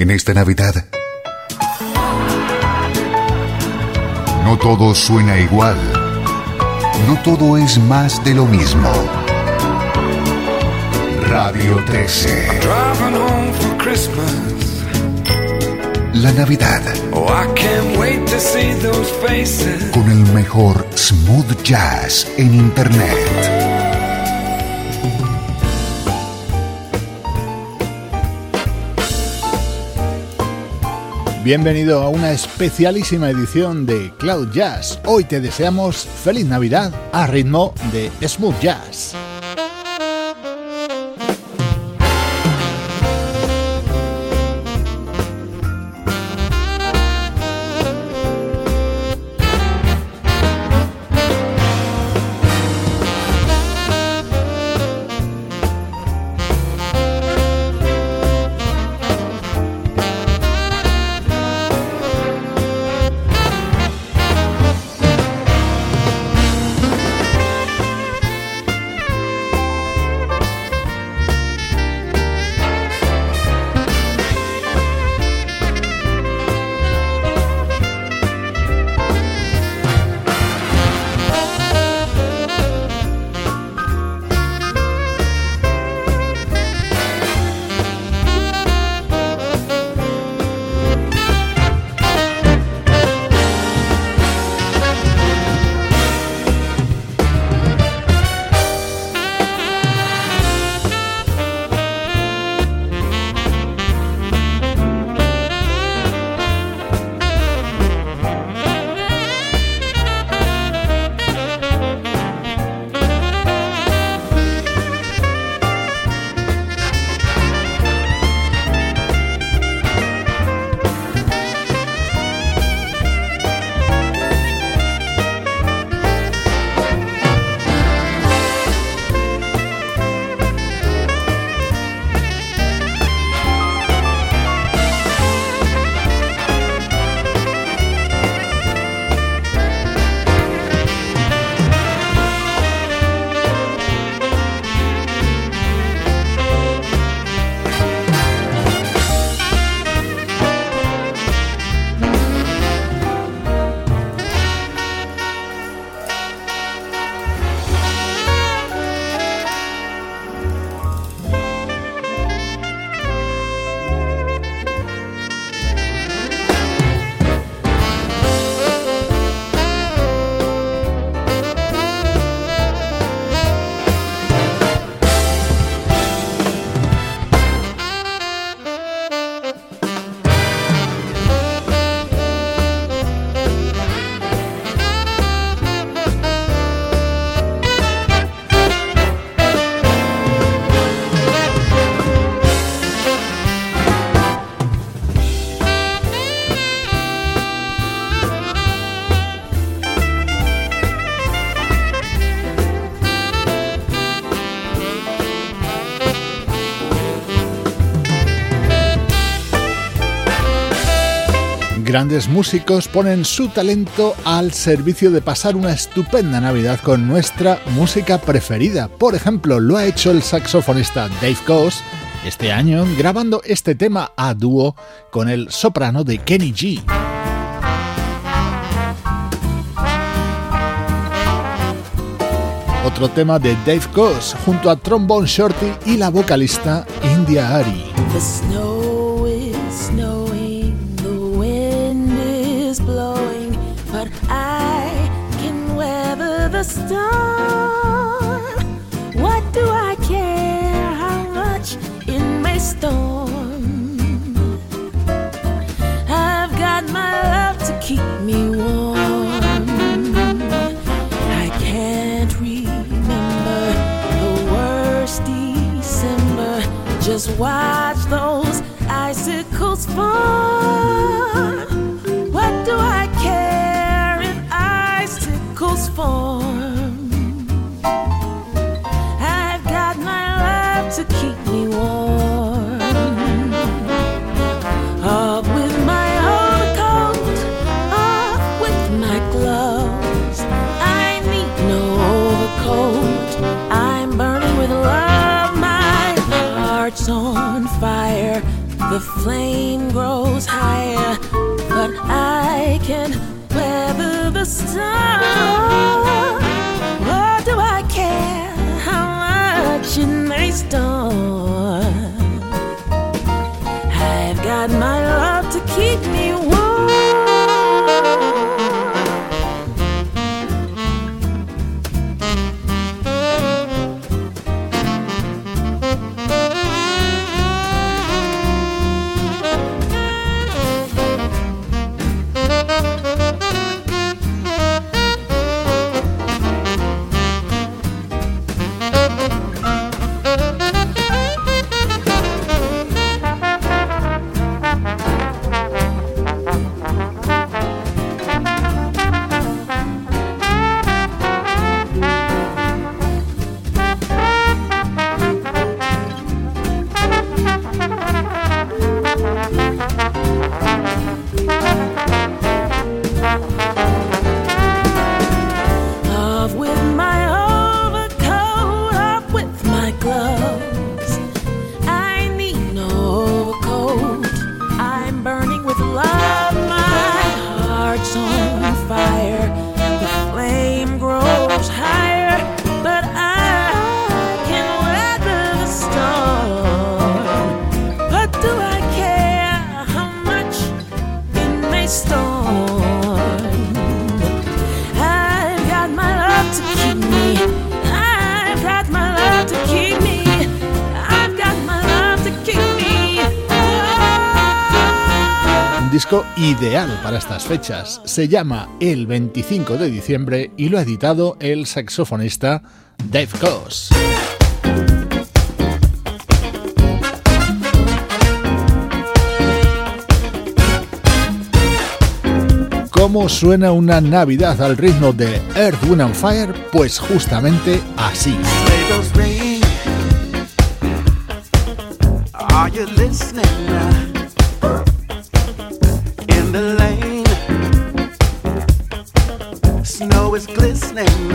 En esta Navidad, no todo suena igual. No todo es más de lo mismo. Radio 13. La Navidad. Con el mejor smooth jazz en Internet. Bienvenido a una especialísima edición de Cloud Jazz. Hoy te deseamos feliz Navidad a ritmo de smooth jazz. Grandes músicos ponen su talento al servicio de pasar una estupenda Navidad con nuestra música preferida. Por ejemplo, lo ha hecho el saxofonista Dave Coase este año grabando este tema a dúo con el soprano de Kenny G. Otro tema de Dave Coase junto a Trombone Shorty y la vocalista India Ari. What do I care how much storm? I've got my love to keep me warm. I can't remember the worst December. Just watch those icicles fall. Fechas. Se llama El 25 de diciembre y lo ha editado el saxofonista Dave Coase. ¿Cómo suena una Navidad al ritmo de Earth, Wind and Fire? Pues justamente así. Is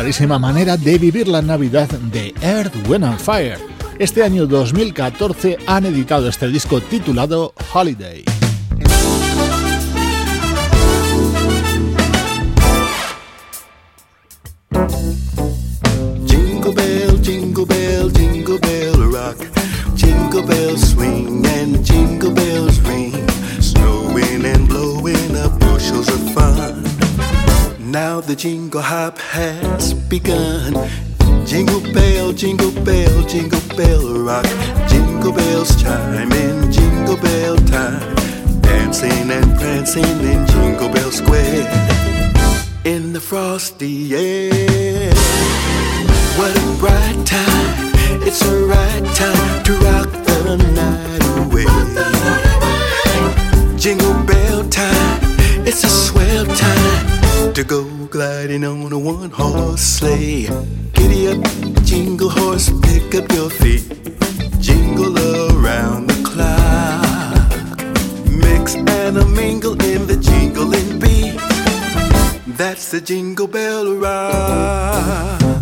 particularísima manera de vivir la Navidad de Earth, Wind and Fire. Este año 2014 han editado este disco titulado Holiday. Jingle bell, jingle bell, jingle bell rock. Jingle bells swing and jingle bells ring. Snowing and blowing up bushels of fun. Now the jingle hop has bell, rock. Jingle bells chime in jingle bell time. Dancing and prancing in Jingle Bell Square. In the frosty air. What a bright time. It's a right time to rock the night away. Jingle bell time. It's a swell time to go gliding on a one horse sleigh. Giddy up, jingle horse, pick up your feet. Jingle around the clock. Mix and a mingle in the jingling beat. That's the jingle bell rock.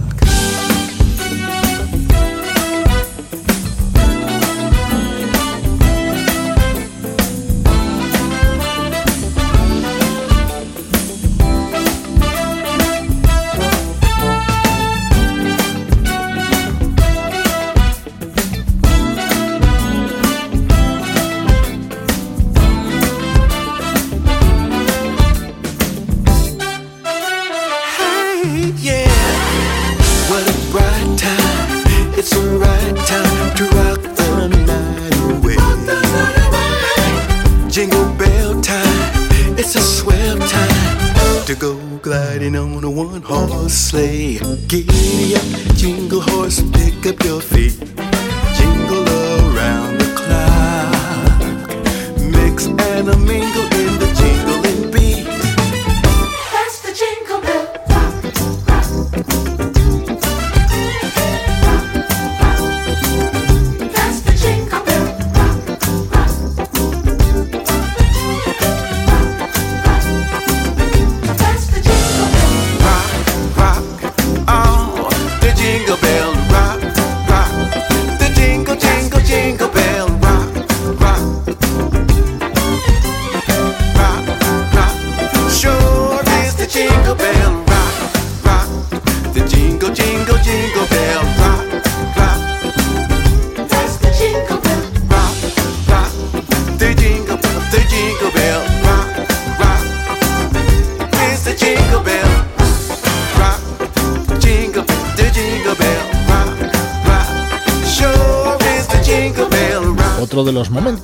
Horse sleigh. Giddy up, jingle horse, pick up your feet.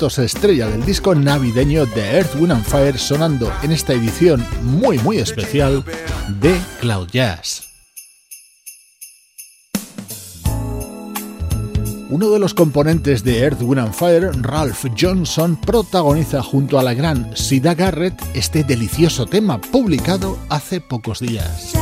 Estrella del disco navideño de Earth, Wind and Fire sonando en esta edición muy muy especial de Cloud Jazz. Uno de los componentes de Earth, Wind and Fire, Ralph Johnson, protagoniza junto a la gran Sida Garrett este delicioso tema publicado hace pocos días.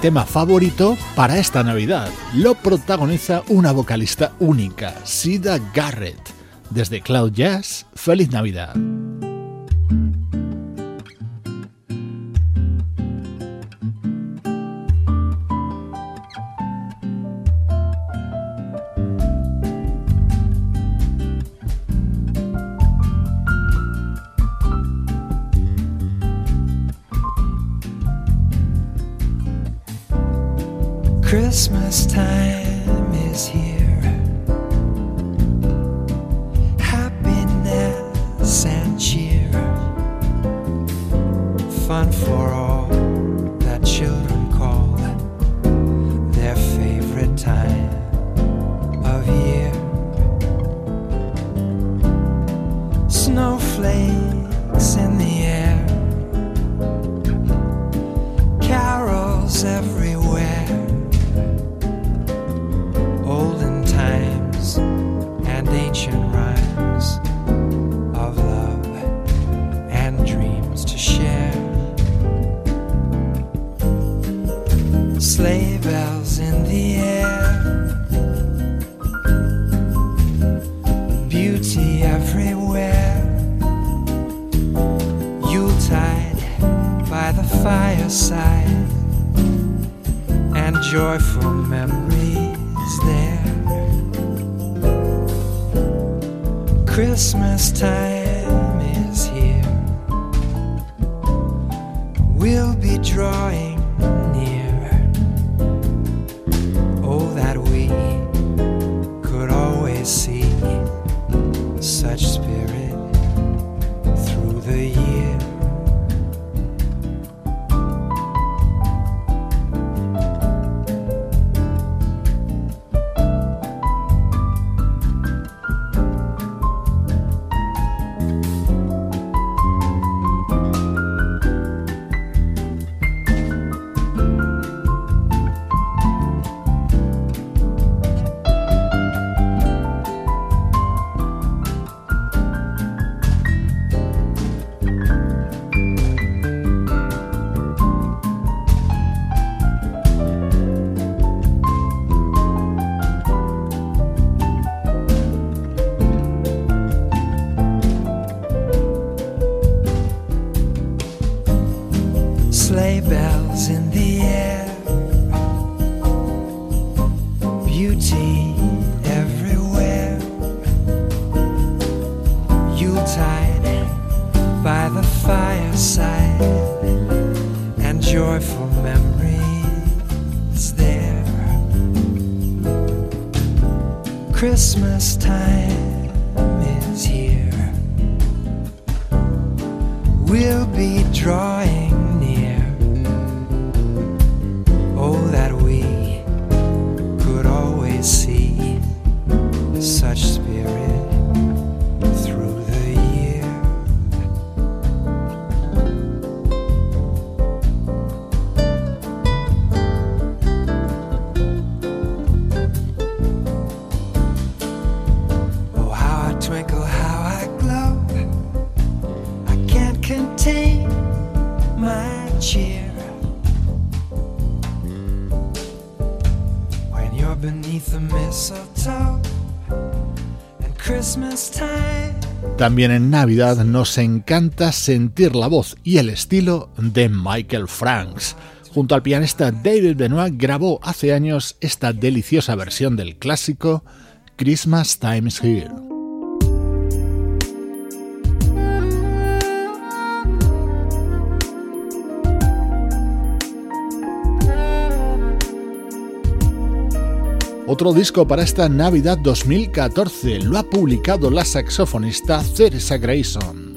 Tema favorito para esta Navidad. Lo protagoniza una vocalista única, Sida Garrett. Desde Cloud Jazz, feliz Navidad. Bells in the air, joyful memories there. Christmas time is here. We'll be drawing near. Oh, that we could always see such También en Navidad nos encanta sentir la voz y el estilo de Michael Franks. Junto al pianista David Benoit grabó hace años esta deliciosa versión del clásico Christmas Time's Here. Otro disco para esta Navidad 2014 lo ha publicado la saxofonista Teresa Grayson.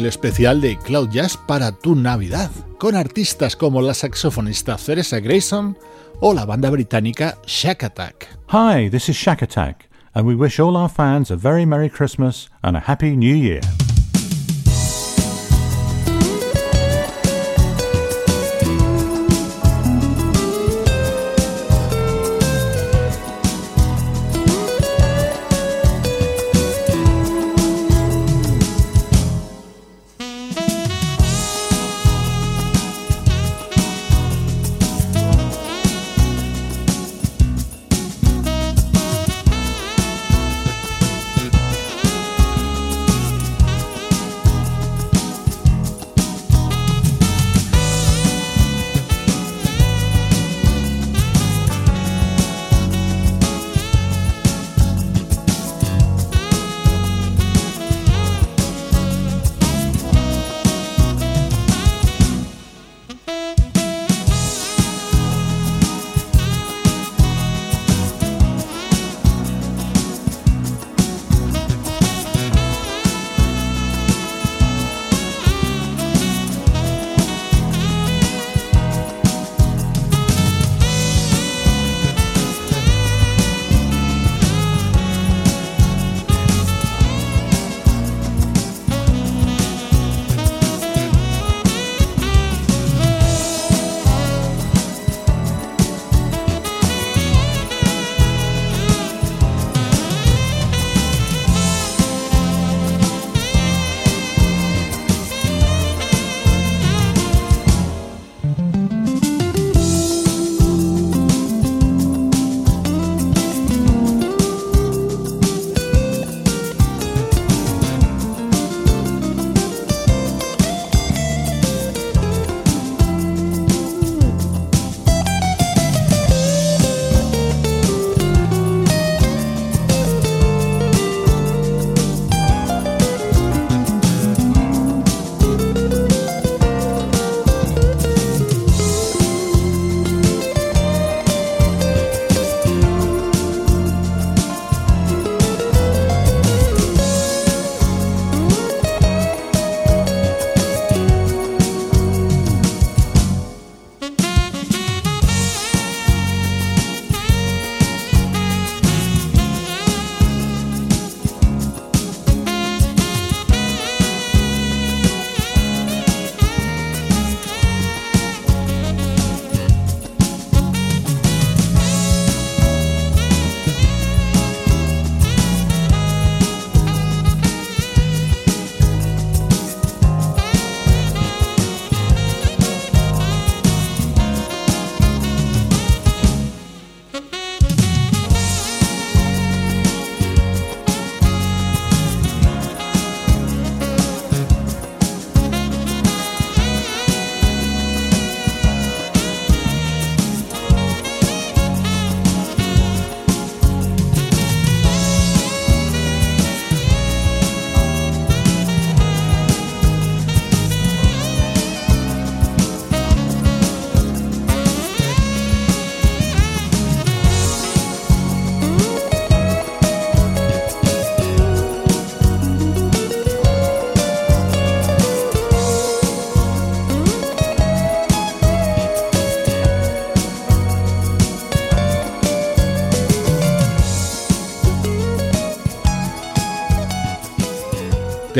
El especial de Cloud Jazz para tu Navidad, con artistas como la saxofonista Theresa Grayson o la banda británica Shack Attack. Hi, this is Shack Attack, and we wish all our fans a very Merry Christmas and a Happy New Year.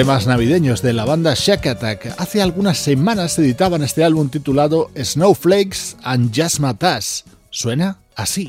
Temas navideños de la banda Shack Attack. Hace algunas semanas editaban este álbum titulado Snowflakes and Matas. Suena así.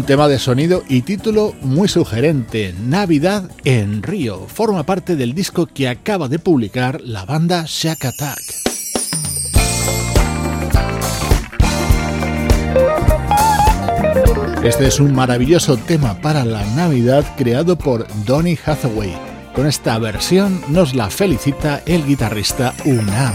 Un tema de sonido y título muy sugerente, Navidad en Río. Forma parte del disco que acaba de publicar la banda Shack Attack. Este es un maravilloso tema para la Navidad creado por Donny Hathaway. Con esta versión nos la felicita el guitarrista Unam.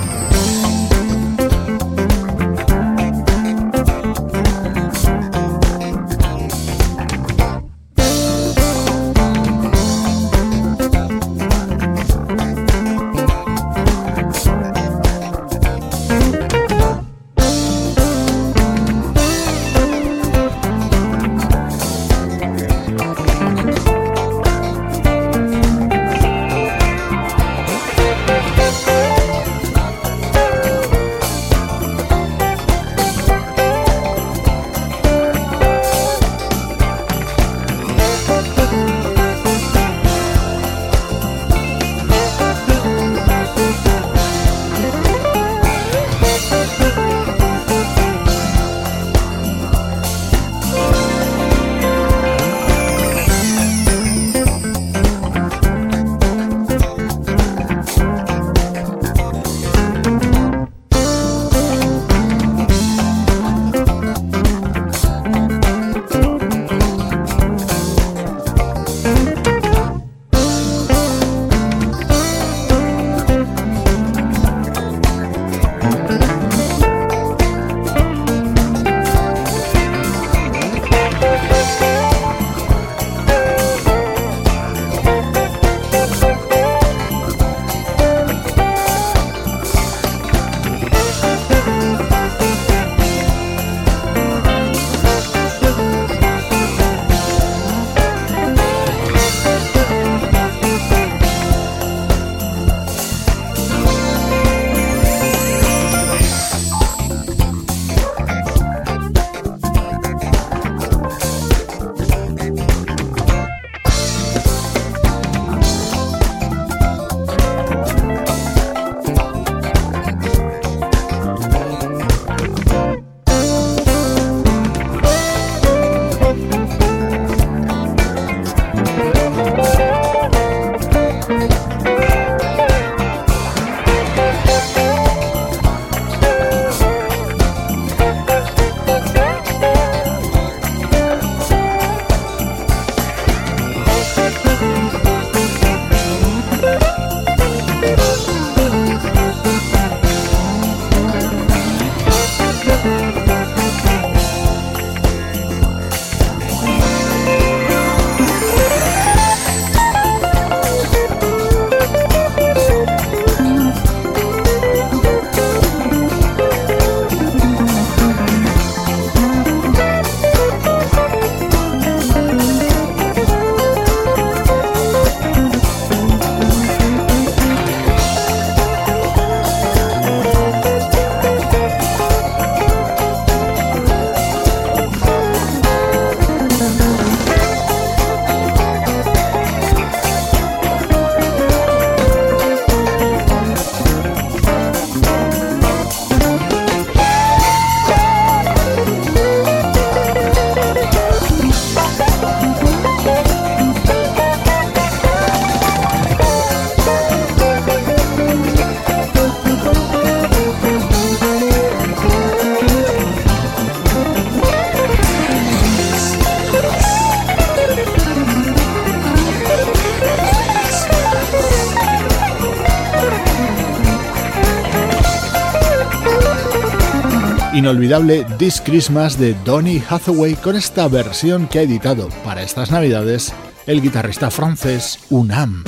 Inolvidable This Christmas de Donny Hathaway con esta versión que ha editado para estas navidades el guitarrista francés Unam.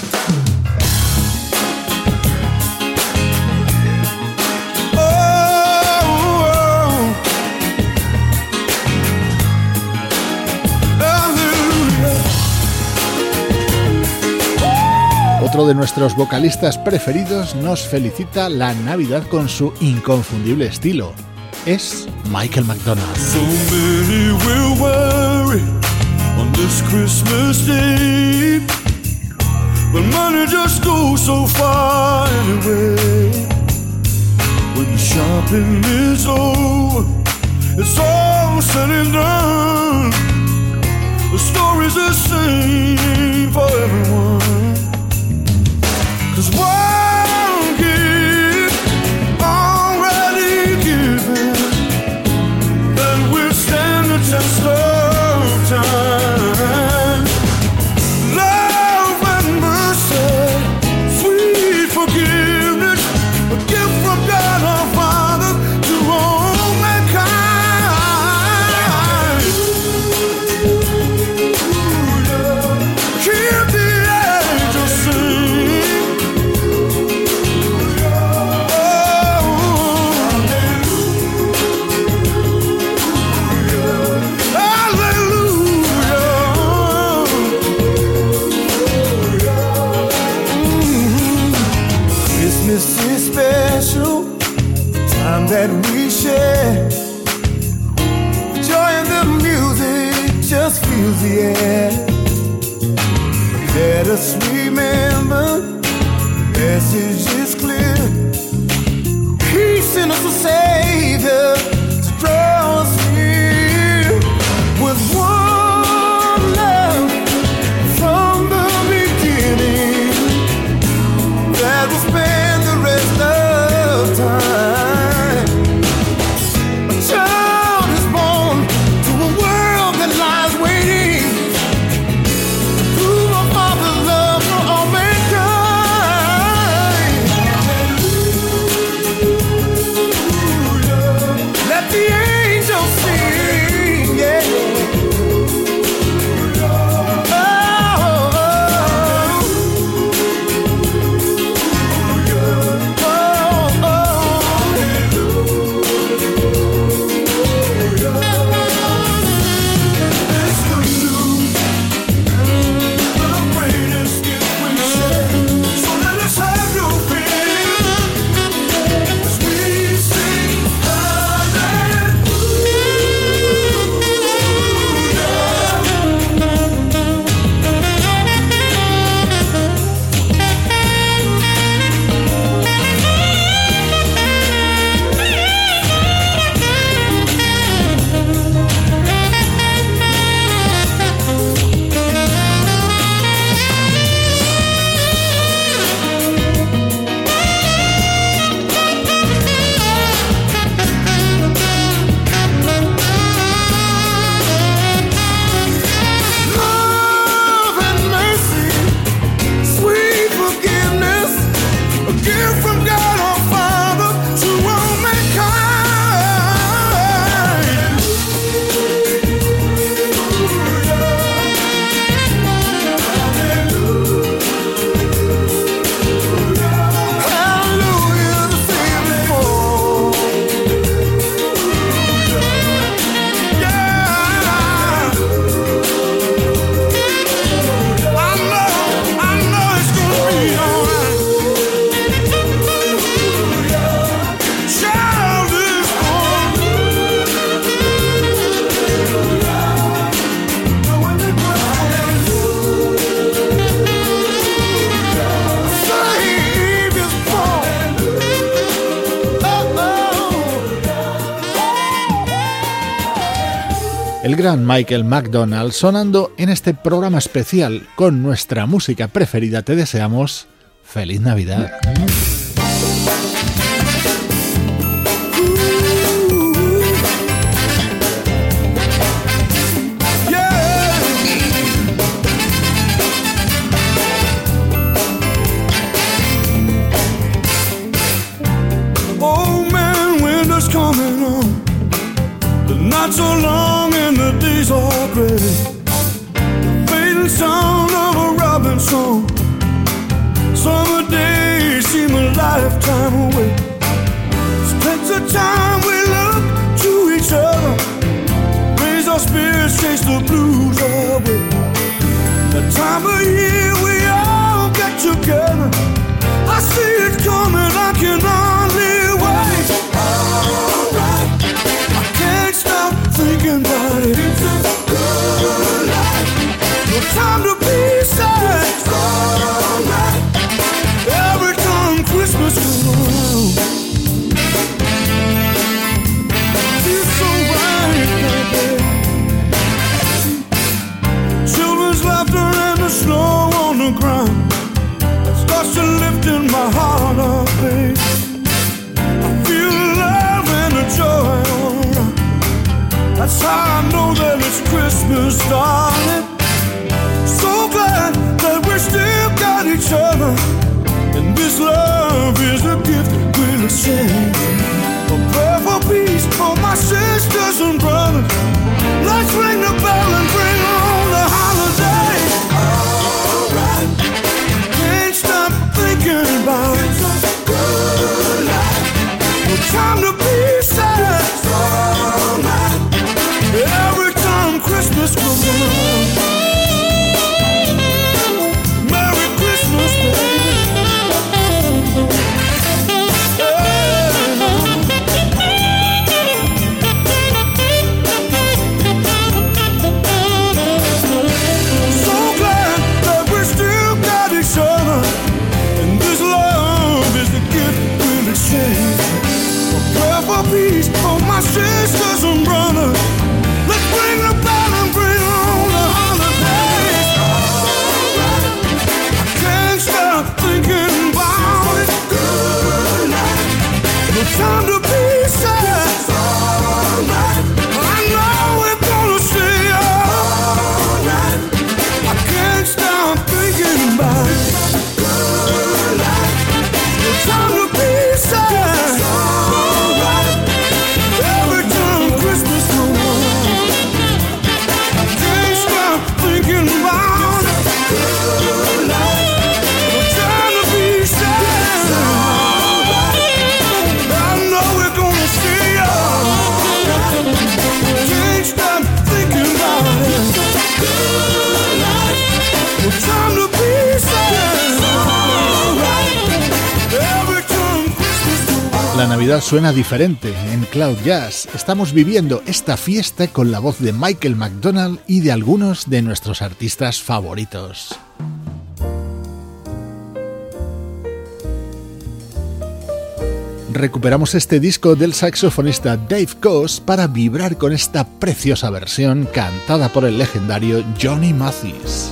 Otro de nuestros vocalistas preferidos nos felicita la Navidad con su inconfundible estilo. es Michael McDonald. So many will worry on this Christmas Day, but money just goes so far anyway. When the shopping is over, it's all said and done. The story's the same for everyone. Michael McDonald sonando en este programa especial con nuestra música preferida. Te deseamos feliz Navidad. Suena diferente en Cloud Jazz. Estamos viviendo esta fiesta con la voz de Michael McDonald y de algunos de nuestros artistas favoritos. Recuperamos este disco del saxofonista Dave Coase para vibrar con esta preciosa versión cantada por el legendario Johnny Mathis.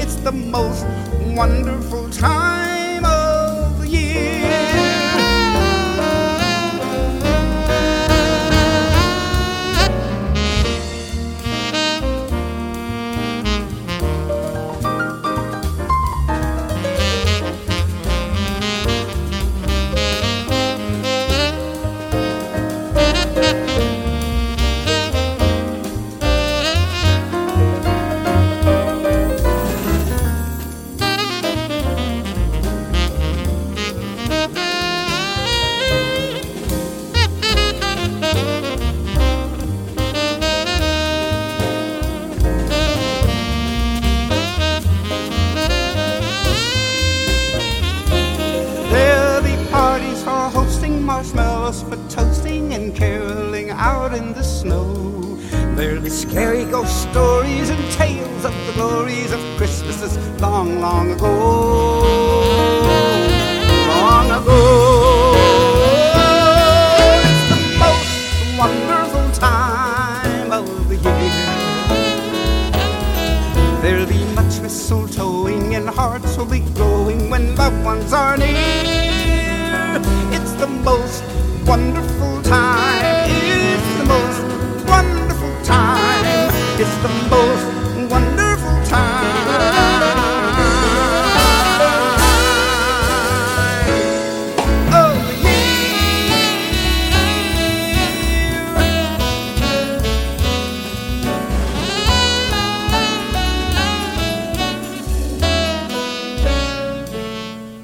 It's the most wonderful time out in the snow. There'll scary ghost stories and tales of the glories of Christmases long, long ago.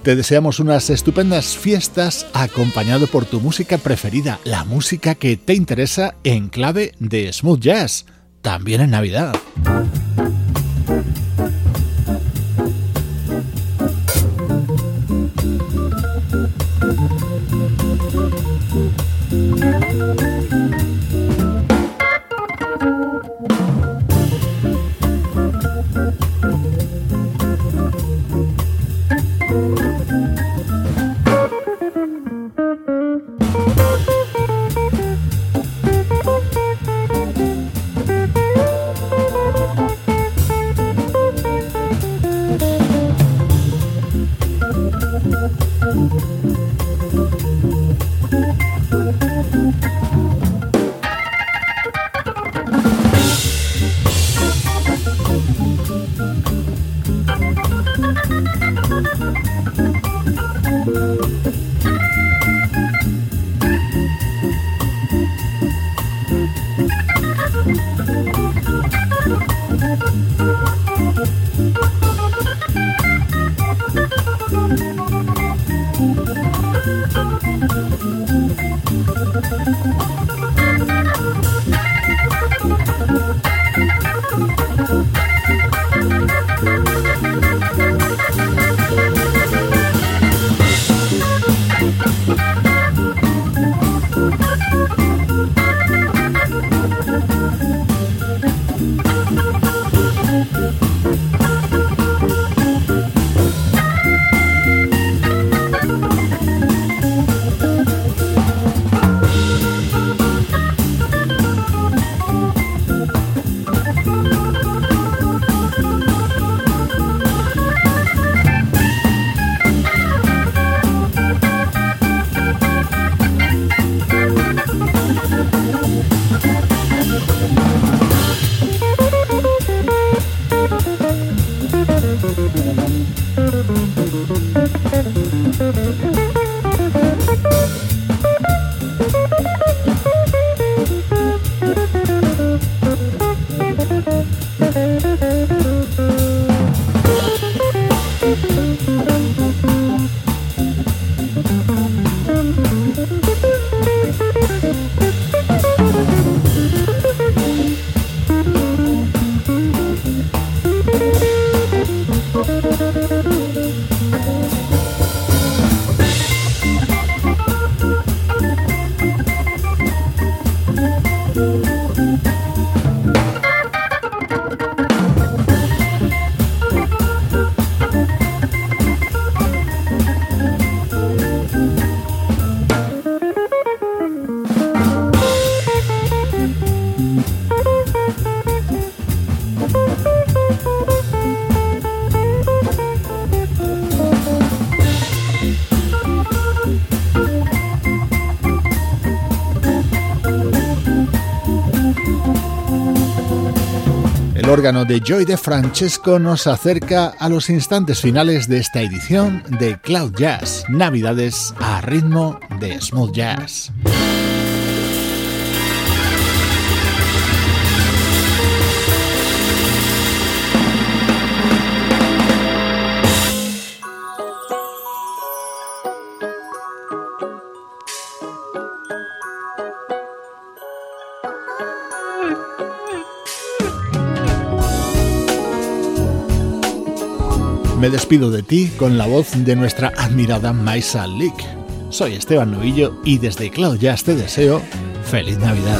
Te deseamos unas estupendas fiestas acompañado por tu música preferida, la música que te interesa en clave de smooth jazz, también en Navidad. Órgano de Joy de Francesco nos acerca a los instantes finales de esta edición de Cloud Jazz, Navidades a ritmo de smooth jazz. Me despido de ti con la voz de nuestra admirada Maisa Leak. Soy Esteban Novillo y desde Cloud Jazz te deseo feliz Navidad.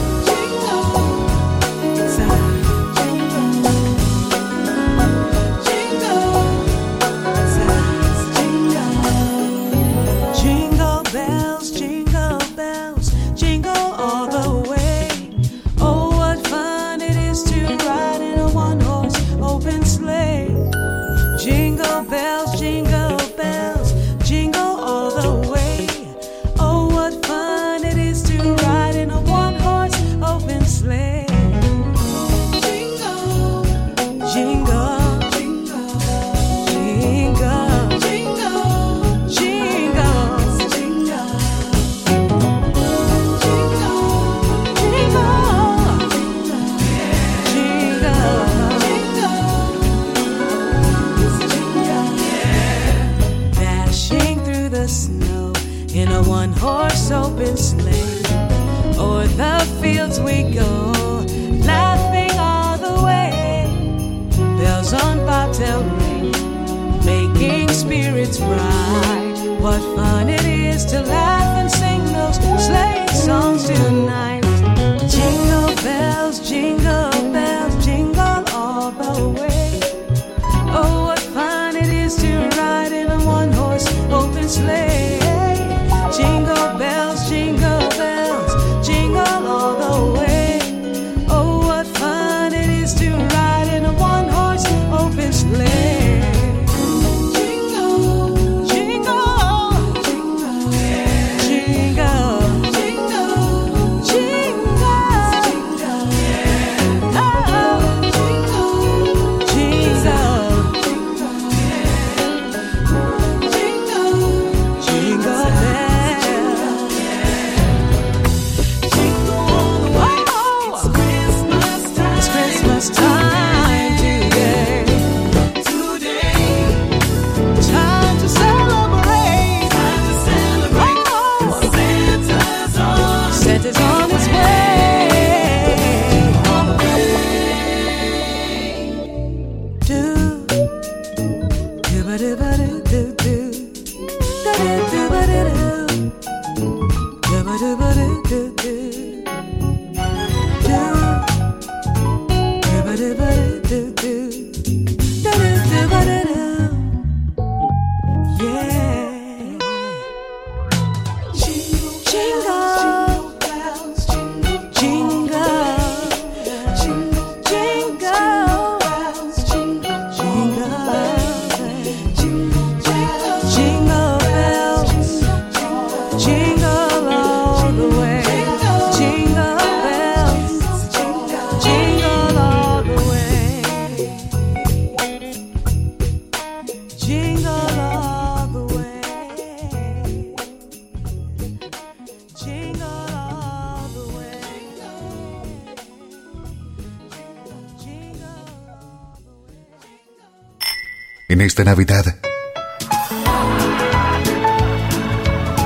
esta Navidad.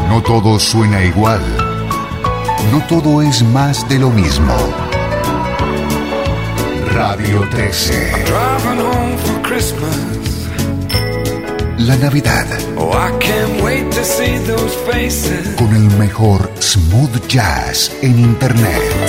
No todo suena igual. No todo es más de lo mismo. Radio 13. La Navidad. Con el mejor smooth jazz en Internet.